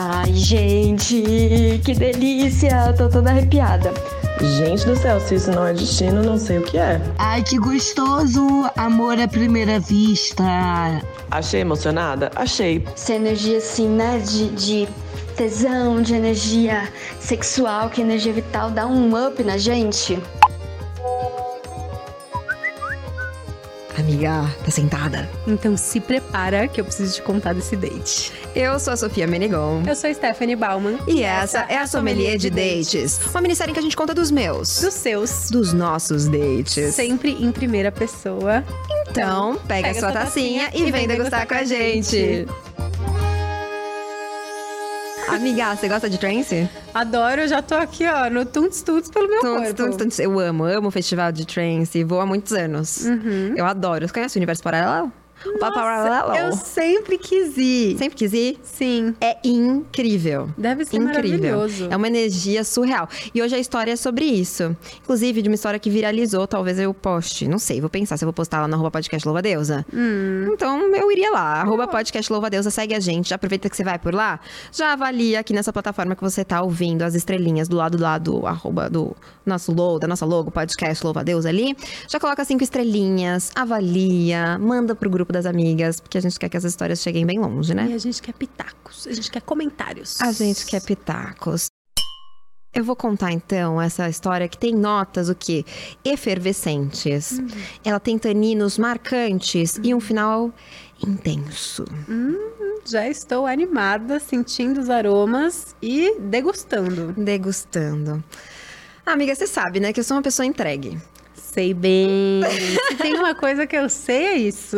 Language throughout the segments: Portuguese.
Ai, gente, que delícia! Tô toda arrepiada. Gente do céu, se isso não é destino, não sei o que é. Ai, que gostoso! Amor à primeira vista. Achei emocionada? Achei. Essa energia, assim, né, de, de tesão, de energia sexual, que energia vital dá um up na gente. Amiga, tá sentada? Então se prepara que eu preciso te contar desse date. Eu sou a Sofia Menegon. Eu sou Stephanie Bauman. E essa é a Sommelier de Dates. Uma minissérie em que a gente conta dos meus. Dos seus. Dos nossos dates. Sempre em primeira pessoa. Então, pega, pega a sua tacinha, tacinha e vem degustar com a gente. Amiga, você gosta de trance? Adoro, eu já tô aqui, ó, no Tunts Tunts pelo meu tunts, corpo. Tunts, tunts. Eu amo, amo o festival de trance, vou há muitos anos. Uhum. Eu adoro. Você conhece o Universo Paralelo? Nossa, eu sempre quis ir. Sempre quis ir? Sim. É incrível. Deve ser incrível. maravilhoso. É uma energia surreal. E hoje a história é sobre isso. Inclusive, de uma história que viralizou, talvez eu poste. Não sei, vou pensar se eu vou postar lá no arroba podcast Louva Deusa. Hum. Então, eu iria lá. Arroba podcast Louva Deusa, segue a gente. Já aproveita que você vai por lá. Já avalia aqui nessa plataforma que você tá ouvindo as estrelinhas do lado do lado, arroba do nosso logo, da nossa logo, podcast Louva Deusa ali. Já coloca cinco estrelinhas, avalia, manda pro grupo grupo das amigas, porque a gente quer que as histórias cheguem bem longe, né? E a gente quer pitacos, a gente quer comentários. A gente quer pitacos. Eu vou contar então essa história que tem notas o que efervescentes. Uhum. Ela tem taninos marcantes uhum. e um final intenso. Uhum. Já estou animada, sentindo os aromas e degustando. Degustando. amiga, você sabe, né, que eu sou uma pessoa entregue sei bem. Se tem uma coisa que eu sei, é isso.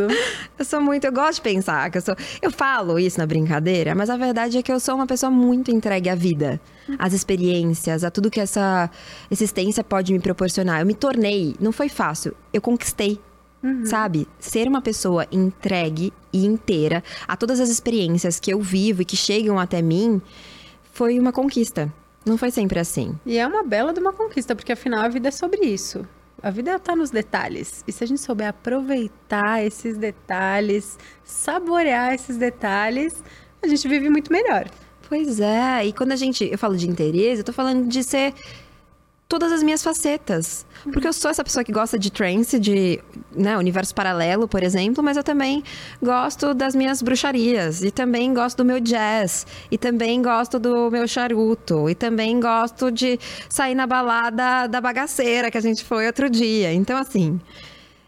Eu sou muito, eu gosto de pensar que eu sou. Eu falo isso na brincadeira, mas a verdade é que eu sou uma pessoa muito entregue à vida, às experiências, a tudo que essa existência pode me proporcionar. Eu me tornei, não foi fácil, eu conquistei. Uhum. Sabe? Ser uma pessoa entregue e inteira a todas as experiências que eu vivo e que chegam até mim foi uma conquista. Não foi sempre assim. E é uma bela de uma conquista, porque afinal a vida é sobre isso. A vida está nos detalhes. E se a gente souber aproveitar esses detalhes, saborear esses detalhes, a gente vive muito melhor. Pois é. E quando a gente. Eu falo de interesse, eu tô falando de ser todas as minhas facetas. Porque eu sou essa pessoa que gosta de trance, de né, universo paralelo, por exemplo, mas eu também gosto das minhas bruxarias, e também gosto do meu jazz, e também gosto do meu charuto, e também gosto de sair na balada da bagaceira que a gente foi outro dia. Então, assim.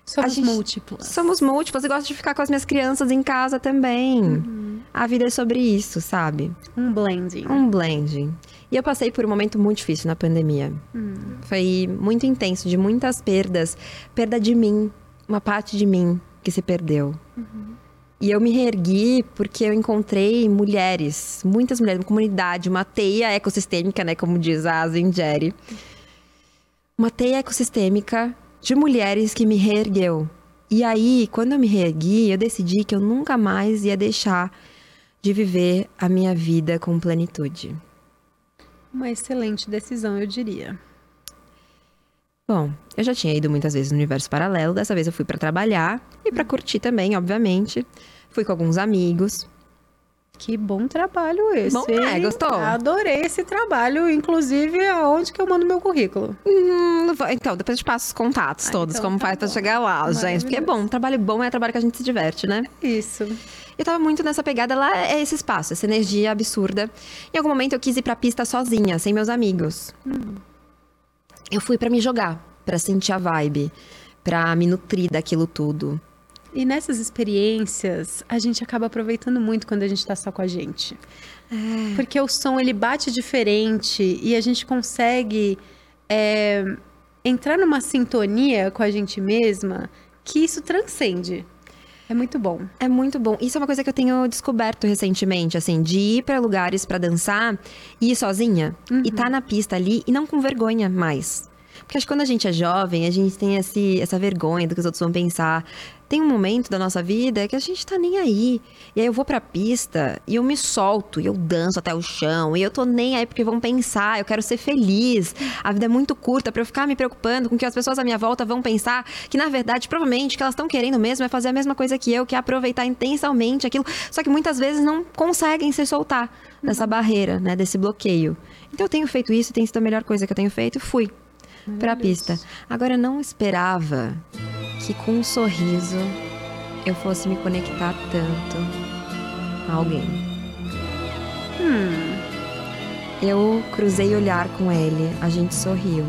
Somos gente, múltiplas. Somos múltiplas e gosto de ficar com as minhas crianças em casa também. Uhum. A vida é sobre isso, sabe? Um blending. Um blending. E eu passei por um momento muito difícil na pandemia. Hum. Foi muito intenso, de muitas perdas. Perda de mim, uma parte de mim que se perdeu. Uhum. E eu me reergui porque eu encontrei mulheres, muitas mulheres, uma comunidade, uma teia ecossistêmica, né, como diz a Zingeri. Uma teia ecossistêmica de mulheres que me reergueu. E aí, quando eu me reergui, eu decidi que eu nunca mais ia deixar de viver a minha vida com plenitude. Uma excelente decisão, eu diria. Bom, eu já tinha ido muitas vezes no universo paralelo, dessa vez eu fui para trabalhar e para curtir também, obviamente. Fui com alguns amigos. Que bom trabalho esse. Bom, é, gostou? Adorei esse trabalho, inclusive aonde que eu mando meu currículo. Hum, então, depois eu te passo os contatos ah, todos, então como tá faz para chegar lá, gente. Porque é bom, trabalho bom é trabalho que a gente se diverte, né? Isso. Eu tava muito nessa pegada lá, é esse espaço, essa energia absurda. Em algum momento eu quis ir pra pista sozinha, sem meus amigos. Hum. Eu fui para me jogar, para sentir a vibe, para me nutrir daquilo tudo. E nessas experiências, a gente acaba aproveitando muito quando a gente tá só com a gente. É. Porque o som, ele bate diferente e a gente consegue é, entrar numa sintonia com a gente mesma que isso transcende. É muito bom. É muito bom. Isso é uma coisa que eu tenho descoberto recentemente, assim, de ir para lugares para dançar e ir sozinha uhum. e tá na pista ali e não com vergonha mais. Porque acho que quando a gente é jovem, a gente tem esse, essa vergonha do que os outros vão pensar. Tem um momento da nossa vida que a gente tá nem aí. E aí eu vou pra pista e eu me solto, e eu danço até o chão, e eu tô nem aí porque vão pensar, eu quero ser feliz. A vida é muito curta para eu ficar me preocupando com que as pessoas à minha volta vão pensar que, na verdade, provavelmente, o que elas estão querendo mesmo é fazer a mesma coisa que eu, que é aproveitar intensamente aquilo. Só que muitas vezes não conseguem se soltar dessa barreira, né? Desse bloqueio. Então eu tenho feito isso, tem sido a melhor coisa que eu tenho feito, fui pra pista. Agora eu não esperava que com um sorriso eu fosse me conectar tanto a alguém. Hum. Eu cruzei olhar com ele, a gente sorriu.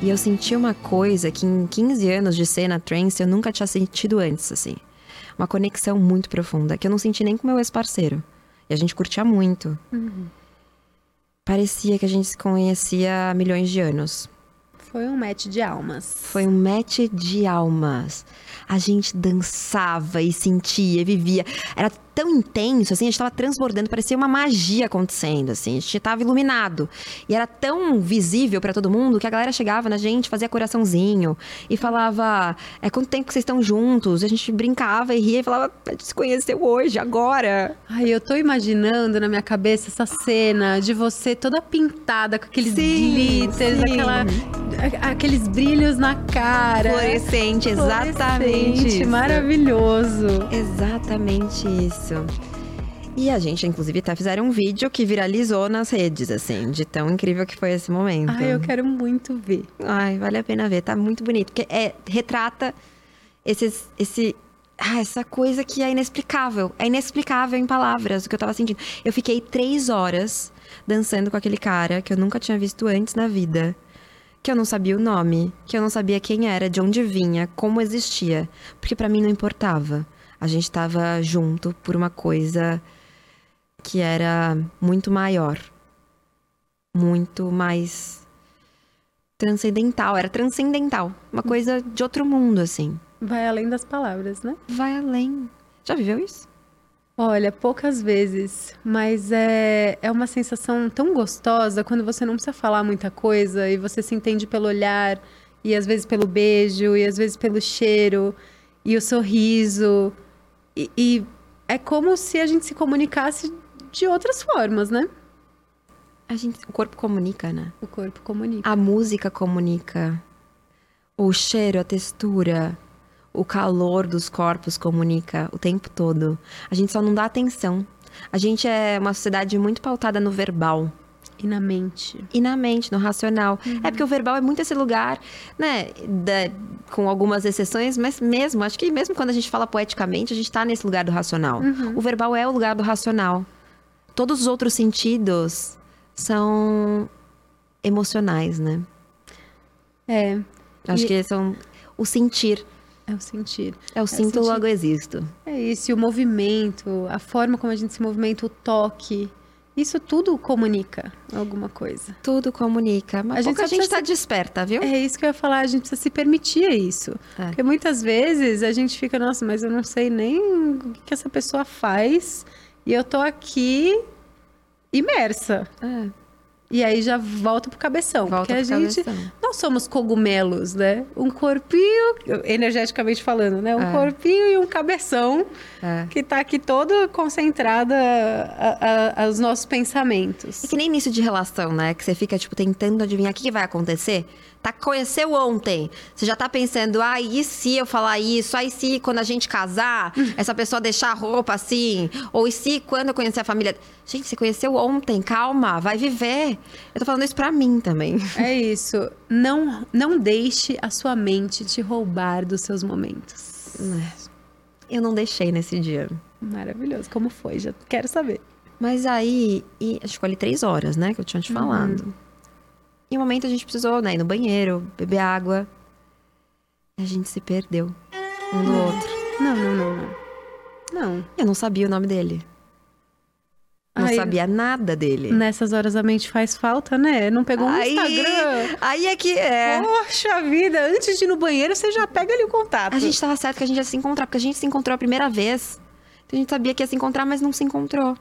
E eu senti uma coisa que em 15 anos de cena trance eu nunca tinha sentido antes, assim. Uma conexão muito profunda, que eu não senti nem com meu ex-parceiro. E a gente curtia muito. Parecia que a gente se conhecia há milhões de anos. Foi um match de almas. Foi um match de almas. A gente dançava e sentia, vivia. Era tão intenso, assim, a gente tava transbordando, parecia uma magia acontecendo, assim. A gente tava iluminado. E era tão visível para todo mundo que a galera chegava na gente, fazia coraçãozinho e falava: É quanto tempo que vocês estão juntos? E a gente brincava e ria e falava: A gente se conheceu hoje, agora. Ai, eu tô imaginando na minha cabeça essa cena de você toda pintada com aqueles glitters, sim. aquela, aqueles brilhos na cara. Fluorescente, exatamente. Fluorescente. Maravilhoso. Exatamente isso. E a gente, inclusive, até fizeram um vídeo que viralizou nas redes, assim, de tão incrível que foi esse momento. Ai, eu quero muito ver. Ai, vale a pena ver, tá muito bonito. Porque é, retrata esses, esse. Ah, essa coisa que é inexplicável. É inexplicável em palavras o que eu tava sentindo. Eu fiquei três horas dançando com aquele cara que eu nunca tinha visto antes na vida. Que eu não sabia o nome, que eu não sabia quem era, de onde vinha, como existia. Porque pra mim não importava. A gente tava junto por uma coisa que era muito maior. Muito mais transcendental, era transcendental, uma coisa de outro mundo assim. Vai além das palavras, né? Vai além. Já viveu isso? Olha, poucas vezes, mas é, é uma sensação tão gostosa quando você não precisa falar muita coisa e você se entende pelo olhar, e às vezes pelo beijo, e às vezes pelo cheiro, e o sorriso. E, e é como se a gente se comunicasse de outras formas, né? A gente, o corpo comunica, né? O corpo comunica. A música comunica. O cheiro, a textura, o calor dos corpos comunica o tempo todo. A gente só não dá atenção. A gente é uma sociedade muito pautada no verbal. E na mente. e na mente, no racional. É porque o verbal é muito esse lugar, né? da- com algumas exceções, mas mesmo, acho que mesmo quando a gente fala poeticamente, a gente tá nesse lugar do racional. O verbal é o lugar do racional. Todos os outros sentidos são emocionais, né? É, Acho E- que são o sentir. é o sentir. É o sinto, sentir. logo existo. É isso, e o movimento, a forma como a gente se movimenta, o toque. Isso tudo comunica alguma coisa. Tudo comunica. Mas A gente pouca só gente precisa tá desperta, viu? É isso que eu ia falar, a gente precisa se permitir isso. É. Porque muitas vezes a gente fica, nossa, mas eu não sei nem o que que essa pessoa faz e eu tô aqui imersa. É, E aí já volta pro cabeção. volta porque a pro gente. cabeção. Não somos cogumelos, né? Um corpinho, energeticamente falando, né? Um É. corpinho e um cabeção É. que tá aqui todo concentrada a- a- aos nossos pensamentos. É que nem início de relação, né? Que você fica, tipo, tentando adivinhar o que, que vai acontecer. Tá, conheceu ontem. Você já tá pensando, ah, e se eu falar isso? Ah, e se quando a gente casar, essa pessoa deixar a roupa assim? Ou e se quando eu conhecer a família... Gente, você conheceu ontem, calma, vai viver. Eu tô falando isso pra mim também. É isso. Não, não deixe a sua mente te roubar dos seus momentos. Eu não deixei nesse dia. Maravilhoso. Como foi? Já quero saber. Mas aí, e, acho que ali três horas, né? Que eu tinha te falado. E um momento a gente precisou, né? Ir no banheiro, beber água. E a gente se perdeu um do outro. Não, não, não, não. Não. Eu não sabia o nome dele. Não Ai, sabia nada dele. Nessas horas a mente faz falta, né? Não pegou um aí, Instagram. aí é que é. Poxa vida, antes de ir no banheiro, você já pega ali o contato. A gente tava certo que a gente ia se encontrar, porque a gente se encontrou a primeira vez. Então a gente sabia que ia se encontrar, mas não se encontrou.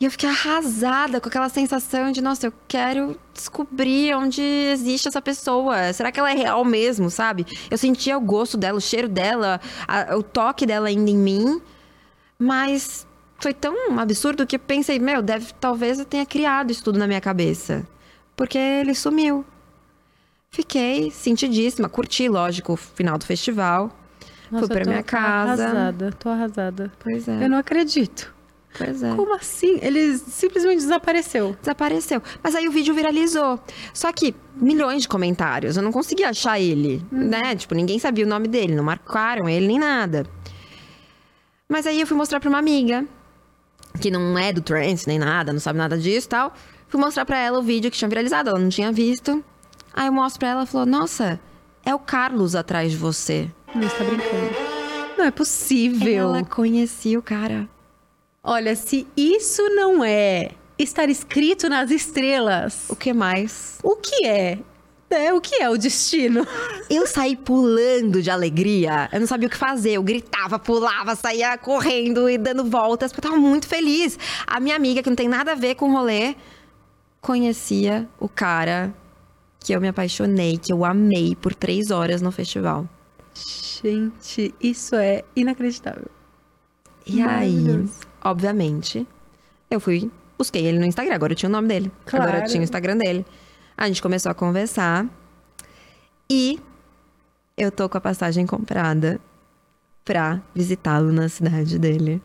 E eu fiquei arrasada com aquela sensação de, nossa, eu quero descobrir onde existe essa pessoa. Será que ela é real mesmo, sabe? Eu sentia o gosto dela, o cheiro dela, a- o toque dela ainda em mim. Mas foi tão absurdo que eu pensei, meu, deve, talvez eu tenha criado isso tudo na minha cabeça. Porque ele sumiu. Fiquei sentidíssima, curti, lógico, o final do festival. Nossa, Fui pra tô minha casa. Arrasada, tô arrasada. Pois é. Eu não acredito. Pois é. Como assim? Ele simplesmente desapareceu. Desapareceu. Mas aí o vídeo viralizou. Só que milhões de comentários. Eu não consegui achar ele, né? Tipo, ninguém sabia o nome dele, não marcaram ele nem nada. Mas aí eu fui mostrar pra uma amiga, que não é do trance nem nada, não sabe nada disso e tal. Fui mostrar pra ela o vídeo que tinha viralizado, ela não tinha visto. Aí eu mostro pra ela e falou: Nossa, é o Carlos atrás de você. Não está brincando. Não é possível. Ela conhecia o cara. Olha, se isso não é estar escrito nas estrelas, O que mais? o que é? É, o que é o destino? Eu saí pulando de alegria. Eu não sabia o que fazer. Eu gritava, pulava, saía correndo e dando voltas, porque eu tava muito feliz. A minha amiga, que não tem nada a ver com o rolê, conhecia o cara que eu me apaixonei, que eu amei por três horas no festival. Gente, isso é inacreditável. E aí. Obviamente, eu fui, busquei ele no Instagram. Agora eu tinha o nome dele. Agora eu Claro. tinha o Instagram dele. A gente começou a conversar. E eu tô com a passagem comprada pra visitá-lo na cidade dele.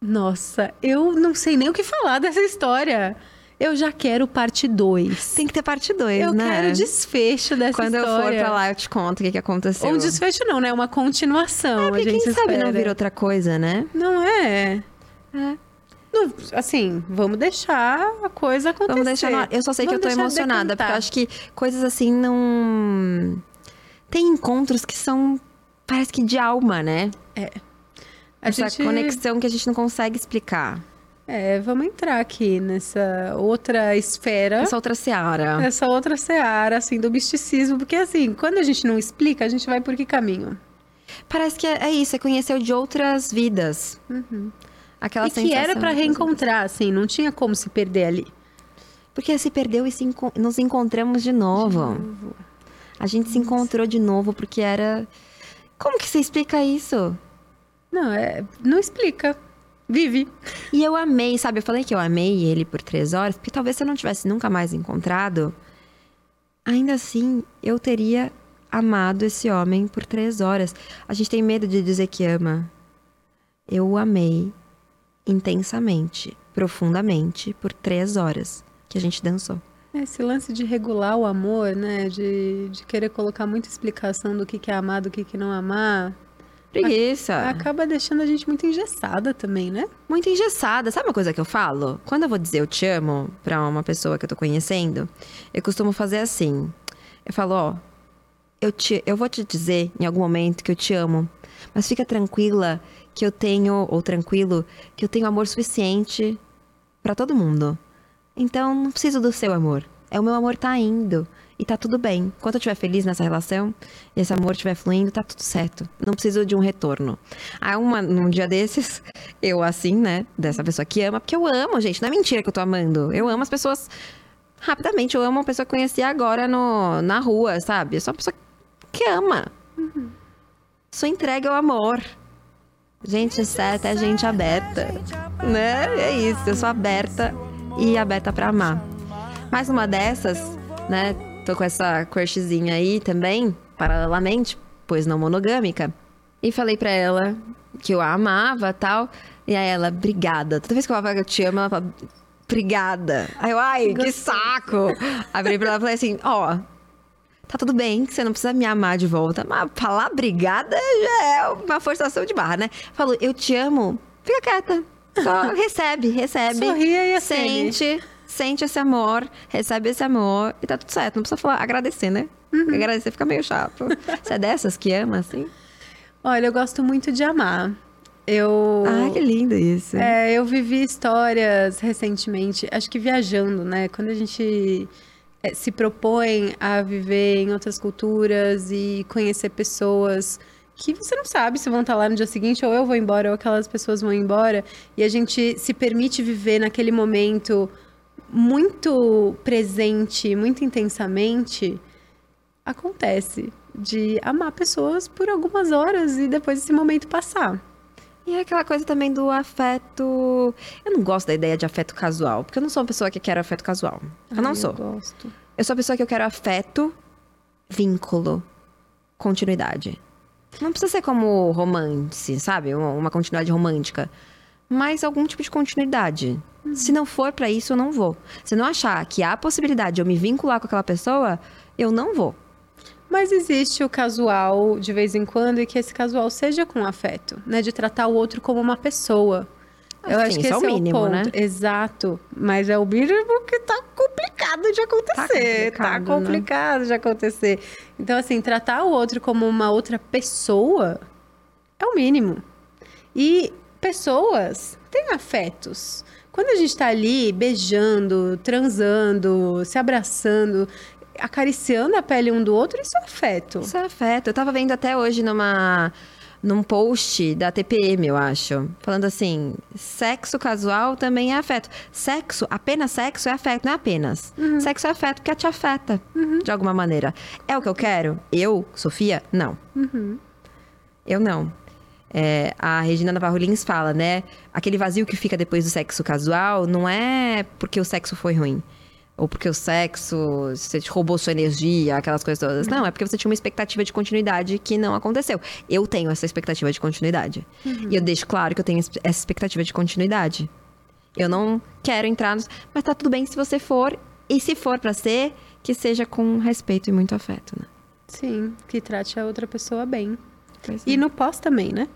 Nossa, eu não sei nem o que falar dessa história. Eu já quero parte 2. Tem que ter parte 2, Eu né? quero desfecho dessa Quando eu história. for pra lá, eu te conto o que, que aconteceu. Um desfecho não, né? Uma continuação. É, a porque gente quem sabe não espera. vira outra coisa, né? Não é? É. Não, assim, vamos deixar a coisa acontecer. Vamos deixar no. Eu só sei Vamos que eu tô emocionada, decantar. porque eu acho que coisas assim não. Tem encontros que são. Parece que de alma, né? A Essa gente- conexão que a gente não consegue explicar. É, vamos entrar aqui nessa outra esfera. Essa outra seara. Essa outra seara, assim, do misticismo. Porque, assim, quando a gente não explica, a gente vai por que caminho? Parece que é, é isso, é conhecer de outras vidas. Aquela e que era pra reencontrar, assim, não tinha como se perder ali. Porque se perdeu e se enco- nos encontramos de novo. A gente se encontrou de novo porque era. Como que você explica isso? Não, é, não explica. Vive. E eu amei, sabe? Eu falei que eu amei ele por três horas, porque talvez se eu não tivesse nunca mais encontrado, ainda assim eu teria amado esse homem por três horas. A gente tem medo de dizer que ama. Eu o amei intensamente, profundamente, por três horas que a gente dançou. Esse lance de regular o amor, né? De, de querer colocar muita explicação do que, que é amar, do que, que não amar. Preguiça. Acaba deixando a gente muito engessada também, né? muito engessada. Sabe uma coisa que eu falo? Quando eu vou dizer eu te amo pra uma pessoa que eu tô conhecendo, eu costumo fazer assim. Eu falo, ó, eu, te, eu vou te dizer em algum momento que eu te amo, mas fica tranquila que eu tenho, ou tranquilo, que eu tenho amor suficiente pra todo mundo. Então não preciso do seu amor. É o meu amor tá indo. E tá tudo bem. Enquanto eu estiver feliz nessa relação, e esse amor estiver fluindo, tá tudo certo. Não preciso de um retorno. Aí, uma, num dia desses, eu assim, né? Dessa pessoa que ama, porque eu amo, gente. Não é mentira que eu tô amando. Eu amo as pessoas rapidamente. Eu amo uma pessoa que eu conheci agora no, na rua, sabe? Eu sou uma pessoa que ama. Sou entregue ao amor. Gente certa é gente aberta. Né? É isso. Eu sou aberta e aberta pra amar. Mais uma dessas, né? Tô com essa crushzinha aí também, paralelamente, pois não monogâmica. E falei pra ela que eu a amava tal. E aí ela, obrigada. Toda vez que eu falava que eu te amo, ela fala, obrigada. Aí eu, ai, que saco. Virei pra ela e falei assim, ó, tá tudo bem, que você não precisa me amar de volta. Mas falar obrigada já é uma forçação de barra, né? Falou, eu te amo, fica quieta. Só recebe, recebe. Sorria e acene. Sente, sente esse amor, recebe esse amor e tá tudo certo. Não precisa falar, agradecer, né? Uhum. Agradecer fica meio chato. Você é dessas que ama, assim? Olha, eu gosto muito de amar. Eu. Ah, que lindo isso. É, eu vivi histórias recentemente, acho que viajando, né? Quando a gente se propõe a viver em outras culturas e conhecer pessoas que você não sabe se vão estar lá no dia seguinte, ou eu vou embora, ou aquelas pessoas vão embora. E a gente se permite viver naquele momento muito presente, muito intensamente. Acontece de amar pessoas por algumas horas e depois esse momento passar. E é aquela coisa também do afeto. Eu não gosto da ideia de afeto casual, porque eu não sou uma pessoa que quer afeto casual. Eu Ai, não sou. Eu gosto. Eu sou a pessoa que eu quero afeto, vínculo, continuidade. Não precisa ser como romance, sabe? Uma, continuidade romântica. Mas algum tipo de continuidade. Se não for pra isso, eu não vou. Se não achar que há a possibilidade de eu me vincular com aquela pessoa, eu não vou. Mas existe o casual de vez em quando e que esse casual seja com afeto, né? De tratar o outro como uma pessoa. Eu Assim, acho que é esse o mínimo, é o ponto. né? Exato. Mas é o mínimo que tá complicado de acontecer. Tá complicado, complicado, né? de acontecer. Então, assim, tratar o outro como uma outra pessoa é o mínimo. E pessoas têm afetos. Quando a gente tá ali beijando, transando, se abraçando, acariciando a pele um do outro, isso é afeto. Isso é afeto. Eu tava vendo até hoje numa num post da TPM, eu acho, falando assim: sexo casual também é afeto. Sexo, apenas sexo é afeto, não é apenas. Sexo é afeto porque te afeta de alguma maneira. É o que eu quero? Eu, Sofia? Não. Eu não. É, a Regina Navarro Lins fala, né? Aquele vazio que fica depois do sexo casual não é porque o sexo foi ruim. Ou porque o sexo, você te roubou sua energia, aquelas coisas todas. Não, é porque você tinha uma expectativa de continuidade que não aconteceu. Eu tenho essa expectativa de continuidade. E eu deixo claro que eu tenho essa expectativa de continuidade. Eu não quero entrar nos... Mas tá tudo bem se você for. E se for pra ser, que seja com respeito e muito afeto, né? Sim, que trate a outra pessoa bem. Pois E é. no pós também, né?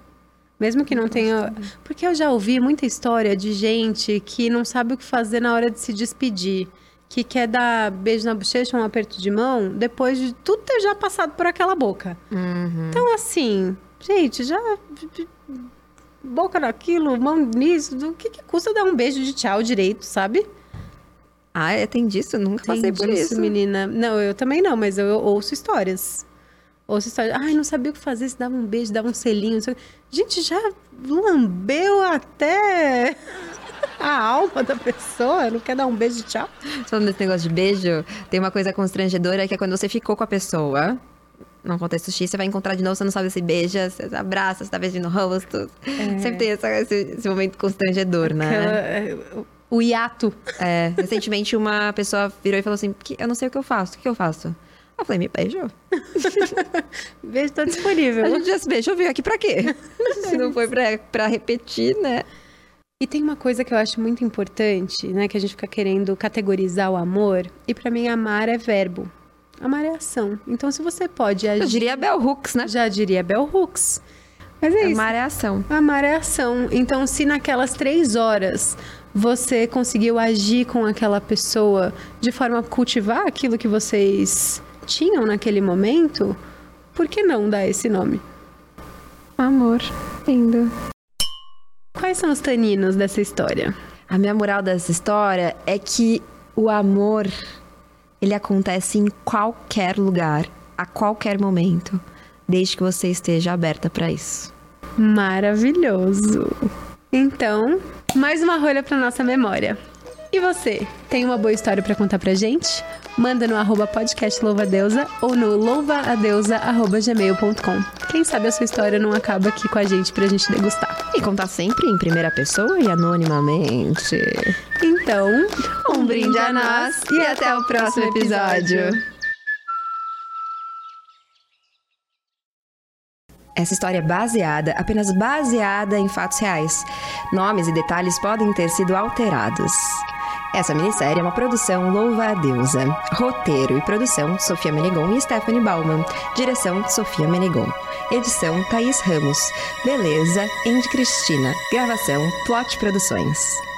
Mesmo que não tenha. Porque eu já ouvi muita história de gente que não sabe o que fazer na hora de se despedir. Que quer dar beijo na bochecha, um aperto de mão, depois de tudo ter já passado por aquela boca. Uhum. Então, assim, gente, já. Boca naquilo, mão nisso, do que, que custa dar um beijo de tchau direito, sabe? Ah, é, tem disso? Eu nunca passei Tem por disso, isso. menina. Não, eu também não, mas eu, eu ouço histórias. Ouço histórias. Ai, não sabia o que fazer, se dava um beijo, dava um selinho. não sei o quê. Gente, já lambeu até a alma da pessoa. Não quer dar um beijo de tchau? Falando desse negócio de beijo, tem uma coisa constrangedora que é quando você ficou com a pessoa. Num contexto X, você vai encontrar de novo, você não sabe se beija, você abraça, você tá beijando o rosto. Sempre tem essa- esse, esse momento constrangedor, né? Aquela, é, o hiato. É, recentemente uma pessoa virou e falou assim: "Que- Eu não sei o que eu faço, o que eu faço? Eu falei, me beijou. Beijo tá disponível. A gente já se beijou, veio aqui pra quê? Se não foi pra, pra repetir, né? E tem uma coisa que eu acho muito importante, né? Que a gente fica querendo categorizar o amor. E pra mim, amar é verbo. Amar é ação. Então, se você pode agir... Eu diria Bell Hooks, né? Já diria Bell Hooks. Mas é isso. Amar é ação. Amar é ação. Então, se naquelas três horas você conseguiu agir com aquela pessoa de forma a cultivar aquilo que vocês tinham naquele momento, por que não dar esse nome? Amor. Lindo. Quais são os taninos dessa história? A minha moral dessa história é que o amor, ele acontece em qualquer lugar, a qualquer momento, desde que você esteja aberta pra isso. Maravilhoso. Então, mais uma rolha para nossa memória. E você, tem uma boa história para contar pra gente? Manda no arroba podcast louvadeusa ou no louvaadeusa.gmail.com. Quem sabe a sua história não acaba aqui com a gente pra gente degustar. E contar sempre em primeira pessoa e anonimamente. Então, Um brinde a nós e até o próximo episódio. Essa história é baseada, apenas baseada em fatos reais. Nomes e detalhes podem ter sido alterados. Essa minissérie é uma produção Louva a Deusa. Roteiro e produção Sofia Menegon e Stephanie Bauman. Direção Sofia Menegon. Edição Thaís Ramos. Beleza Andy Cristina. Gravação Plot Produções.